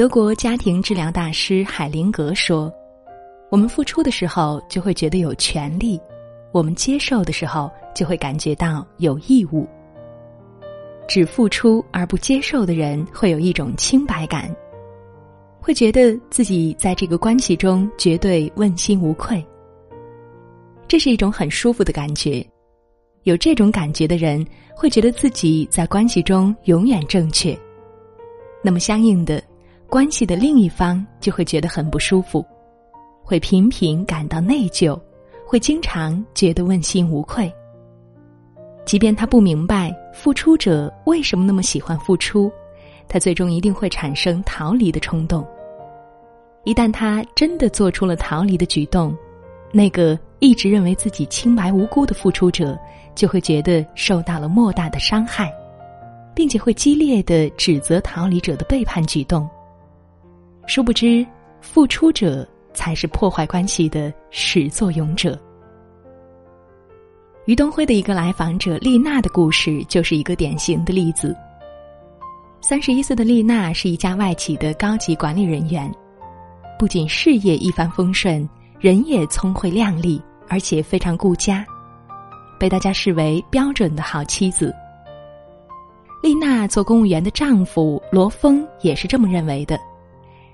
德国家庭治疗大师海灵格说：“我们付出的时候就会觉得有权利，我们接受的时候就会感觉到有义务。只付出而不接受的人会有一种清白感，会觉得自己在这个关系中绝对问心无愧。这是一种很舒服的感觉。有这种感觉的人会觉得自己在关系中永远正确。那么相应的。”关系的另一方就会觉得很不舒服，会频频感到内疚，会经常觉得问心无愧。即便他不明白付出者为什么那么喜欢付出，他最终一定会产生逃离的冲动。一旦他真的做出了逃离的举动，那个一直认为自己清白无辜的付出者就会觉得受到了莫大的伤害，并且会激烈的指责逃离者的背叛举动。殊不知，付出者才是破坏关系的始作俑者。于东辉的一个来访者丽娜的故事就是一个典型的例子。三十一岁的丽娜是一家外企的高级管理人员，不仅事业一帆风顺，人也聪慧靓丽，而且非常顾家，被大家视为标准的好妻子。丽娜做公务员的丈夫罗峰也是这么认为的。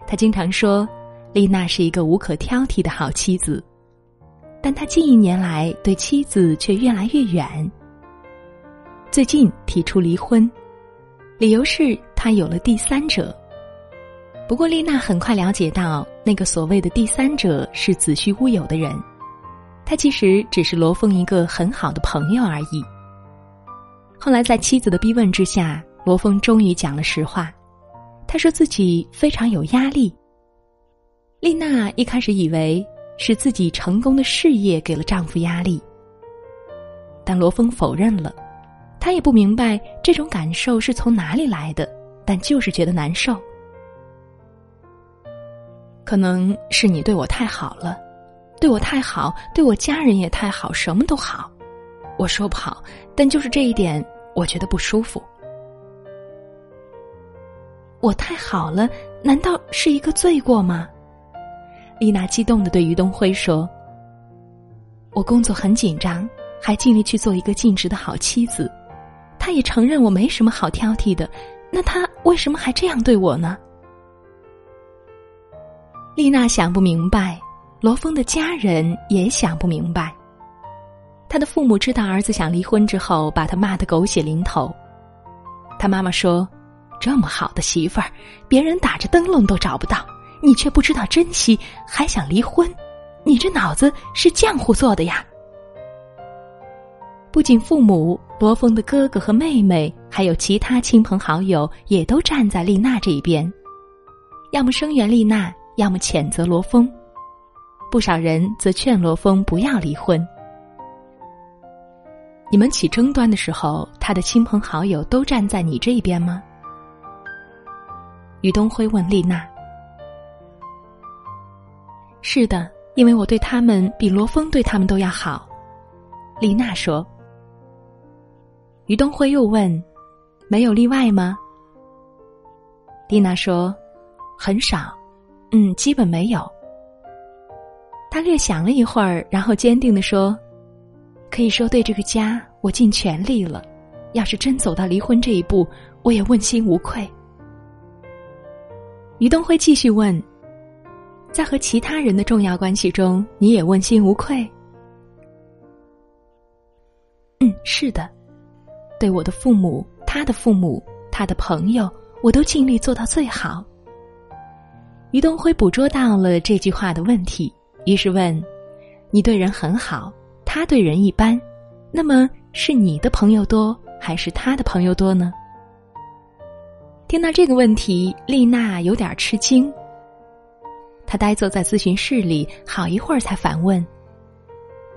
他经常说，丽娜是一个无可挑剔的好妻子，但他近一年来对妻子却越来越远。最近提出离婚，理由是他有了第三者。不过丽娜很快了解到，那个所谓的第三者是子虚乌有的人，他其实只是罗峰一个很好的朋友而已。后来在妻子的逼问之下，罗峰终于讲了实话。她说自己非常有压力。丽娜一开始以为是自己成功的事业给了丈夫压力，但罗峰否认了。他也不明白这种感受是从哪里来的，但就是觉得难受。可能是你对我太好了，对我太好，对我家人也太好，什么都好。我说不好，但就是这一点，我觉得不舒服。我太好了，难道是一个罪过吗？丽娜激动的对于东辉说：“我工作很紧张，还尽力去做一个尽职的好妻子。他也承认我没什么好挑剔的，那他为什么还这样对我呢？”丽娜想不明白，罗峰的家人也想不明白。他的父母知道儿子想离婚之后，把他骂得狗血淋头。他妈妈说。这么好的媳妇儿，别人打着灯笼都找不到，你却不知道珍惜，还想离婚？你这脑子是浆糊做的呀！不仅父母，罗峰的哥哥和妹妹，还有其他亲朋好友，也都站在丽娜这一边，要么声援丽娜，要么谴责罗峰。不少人则劝罗峰不要离婚。你们起争端的时候，他的亲朋好友都站在你这一边吗？于东辉问丽娜：“是的，因为我对他们比罗峰对他们都要好。”丽娜说。于东辉又问：“没有例外吗？”丽娜说：“很少，嗯，基本没有。”他略想了一会儿，然后坚定的说：“可以说对这个家我尽全力了。要是真走到离婚这一步，我也问心无愧。”于东辉继续问：“在和其他人的重要关系中，你也问心无愧？”“嗯，是的，对我的父母、他的父母、他的朋友，我都尽力做到最好。”于东辉捕捉到了这句话的问题，于是问：“你对人很好，他对人一般，那么是你的朋友多，还是他的朋友多呢？”听到这个问题，丽娜有点吃惊。她呆坐在咨询室里好一会儿，才反问：“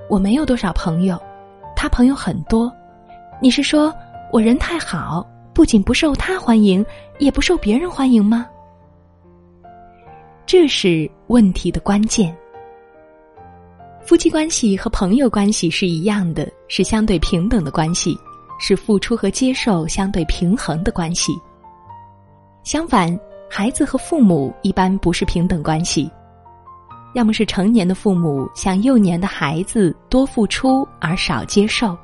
我没有多少朋友，他朋友很多。你是说我人太好，不仅不受他欢迎，也不受别人欢迎吗？”这是问题的关键。夫妻关系和朋友关系是一样的，是相对平等的关系，是付出和接受相对平衡的关系。相反，孩子和父母一般不是平等关系，要么是成年的父母向幼年的孩子多付出而少接受，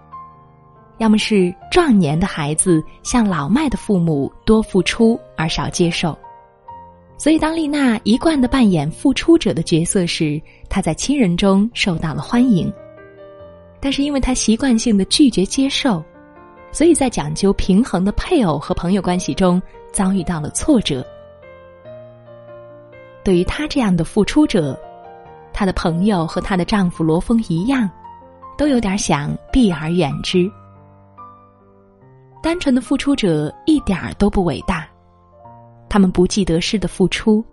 要么是壮年的孩子向老迈的父母多付出而少接受。所以，当丽娜一贯的扮演付出者的角色时，她在亲人中受到了欢迎；但是，因为她习惯性的拒绝接受，所以在讲究平衡的配偶和朋友关系中遭遇到了挫折。对于她这样的付出者，她的朋友和她的丈夫罗峰一样，都有点想避而远之。单纯的付出者一点儿都不伟大。他们不计得失的付出，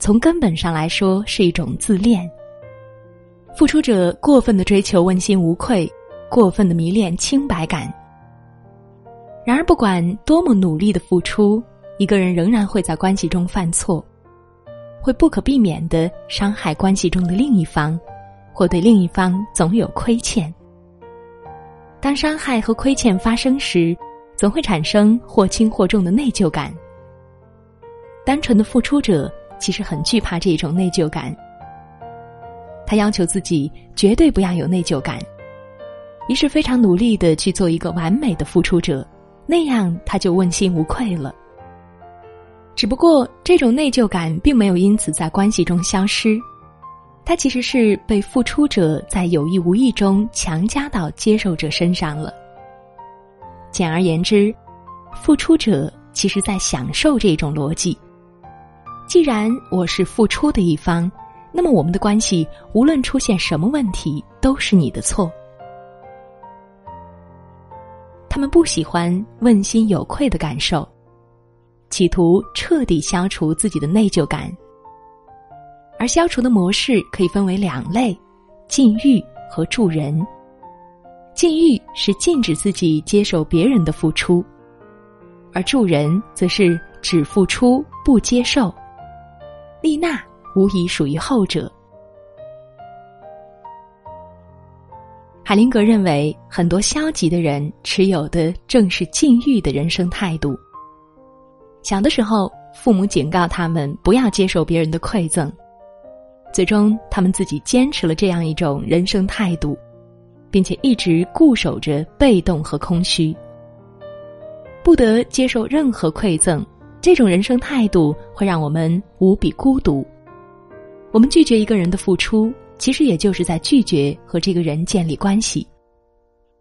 从根本上来说是一种自恋。付出者过分的追求问心无愧，过分的迷恋清白感。然而，不管多么努力的付出，一个人仍然会在关系中犯错，会不可避免的伤害关系中的另一方，或对另一方总有亏欠。当伤害和亏欠发生时，总会产生或轻或重的内疚感。单纯的付出者其实很惧怕这种内疚感，他要求自己绝对不要有内疚感，于是非常努力的去做一个完美的付出者，那样他就问心无愧了。只不过这种内疚感并没有因此在关系中消失，它其实是被付出者在有意无意中强加到接受者身上了。简而言之，付出者其实在享受这种逻辑。既然我是付出的一方，那么我们的关系无论出现什么问题，都是你的错。他们不喜欢问心有愧的感受，企图彻底消除自己的内疚感。而消除的模式可以分为两类：禁欲和助人。禁欲是禁止自己接受别人的付出，而助人则是只付出不接受。丽娜无疑属于后者。海灵格认为，很多消极的人持有的正是禁欲的人生态度。小的时候，父母警告他们不要接受别人的馈赠，最终他们自己坚持了这样一种人生态度，并且一直固守着被动和空虚，不得接受任何馈赠。这种人生态度会让我们无比孤独。我们拒绝一个人的付出，其实也就是在拒绝和这个人建立关系。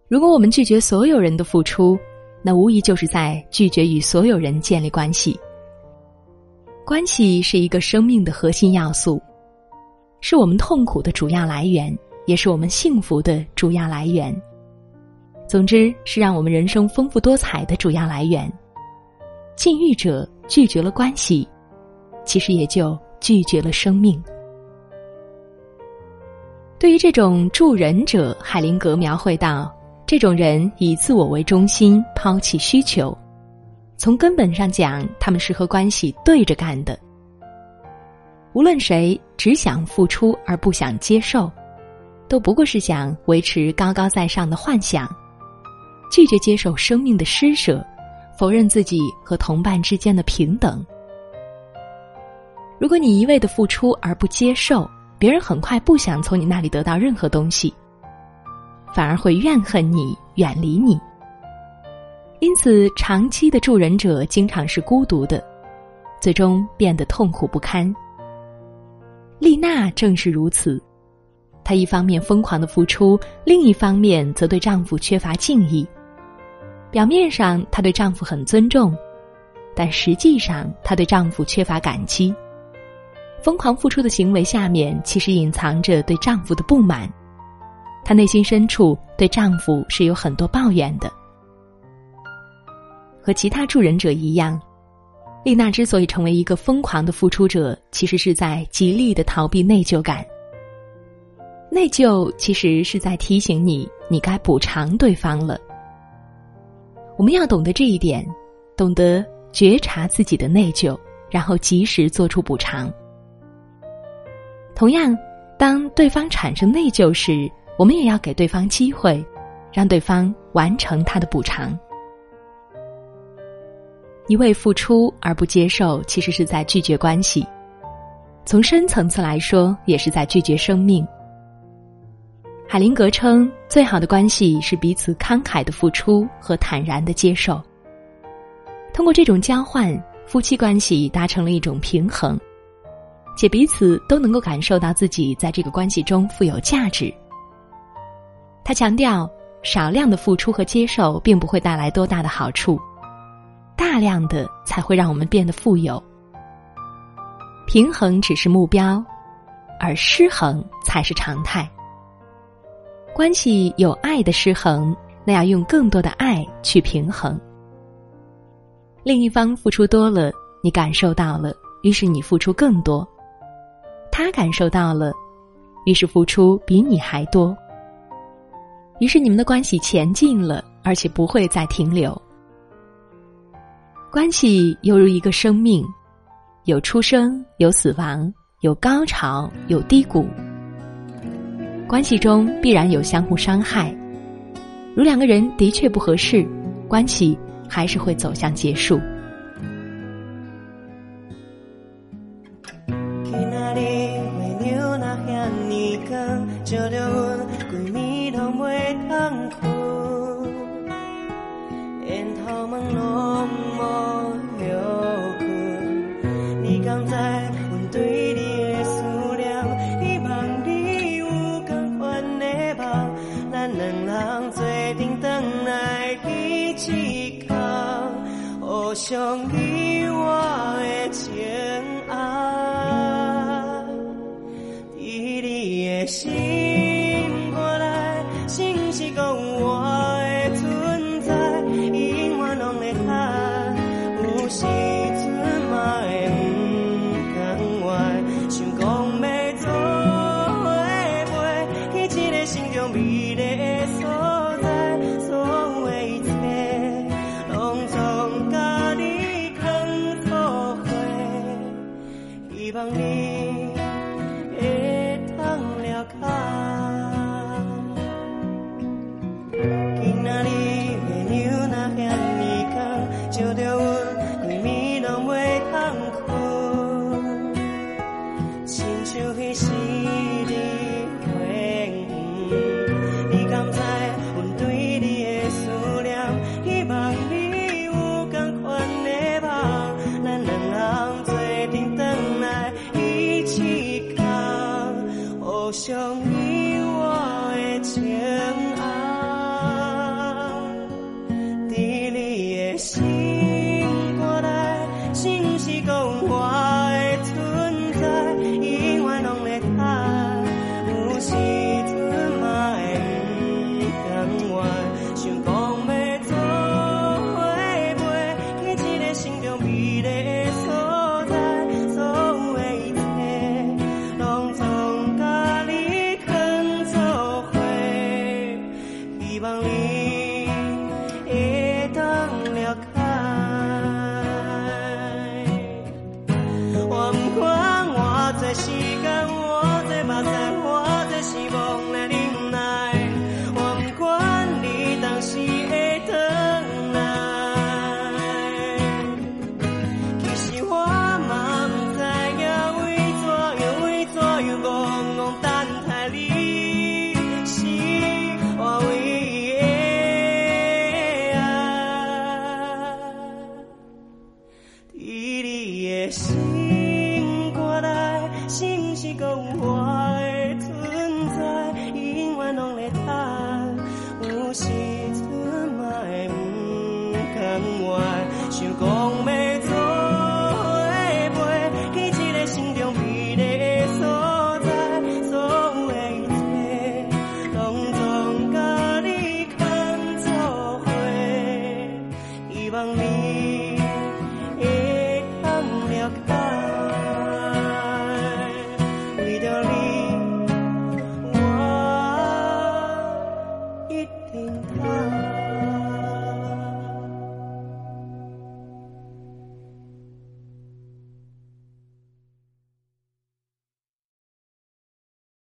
如果我们拒绝所有人的付出，那无疑就是在拒绝与所有人建立关系。关系是一个生命的核心要素，是我们痛苦的主要来源，也是我们幸福的主要来源。总之，是让我们人生丰富多彩的主要来源。禁欲者。拒绝了关系，其实也就拒绝了生命。对于这种助人者，海灵格描绘到：这种人以自我为中心，抛弃需求。从根本上讲，他们是和关系对着干的。无论谁只想付出而不想接受，都不过是想维持高高在上的幻想，拒绝接受生命的施舍。否认自己和同伴之间的平等。如果你一味的付出而不接受，别人很快不想从你那里得到任何东西，反而会怨恨你、远离你。因此，长期的助人者经常是孤独的，最终变得痛苦不堪。丽娜正是如此，她一方面疯狂的付出，另一方面则对丈夫缺乏敬意。表面上她对丈夫很尊重，但实际上她对丈夫缺乏感激。疯狂付出的行为下面，其实隐藏着对丈夫的不满。她内心深处对丈夫是有很多抱怨的。和其他助人者一样，丽娜之所以成为一个疯狂的付出者，其实是在极力的逃避内疚感。内疚其实是在提醒你，你该补偿对方了。我们要懂得这一点，懂得觉察自己的内疚，然后及时做出补偿。同样，当对方产生内疚时，我们也要给对方机会，让对方完成他的补偿。一味付出而不接受，其实是在拒绝关系；从深层次来说，也是在拒绝生命。海灵格称，最好的关系是彼此慷慨的付出和坦然的接受。通过这种交换，夫妻关系达成了一种平衡，且彼此都能够感受到自己在这个关系中富有价值。他强调，少量的付出和接受并不会带来多大的好处，大量的才会让我们变得富有。平衡只是目标，而失衡才是常态。关系有爱的失衡，那要用更多的爱去平衡。另一方付出多了，你感受到了，于是你付出更多；他感受到了，于是付出比你还多。于是你们的关系前进了，而且不会再停留。关系犹如一个生命，有出生，有死亡，有高潮，有低谷。关系中必然有相互伤害，如两个人的确不合适，关系还是会走向结束。相依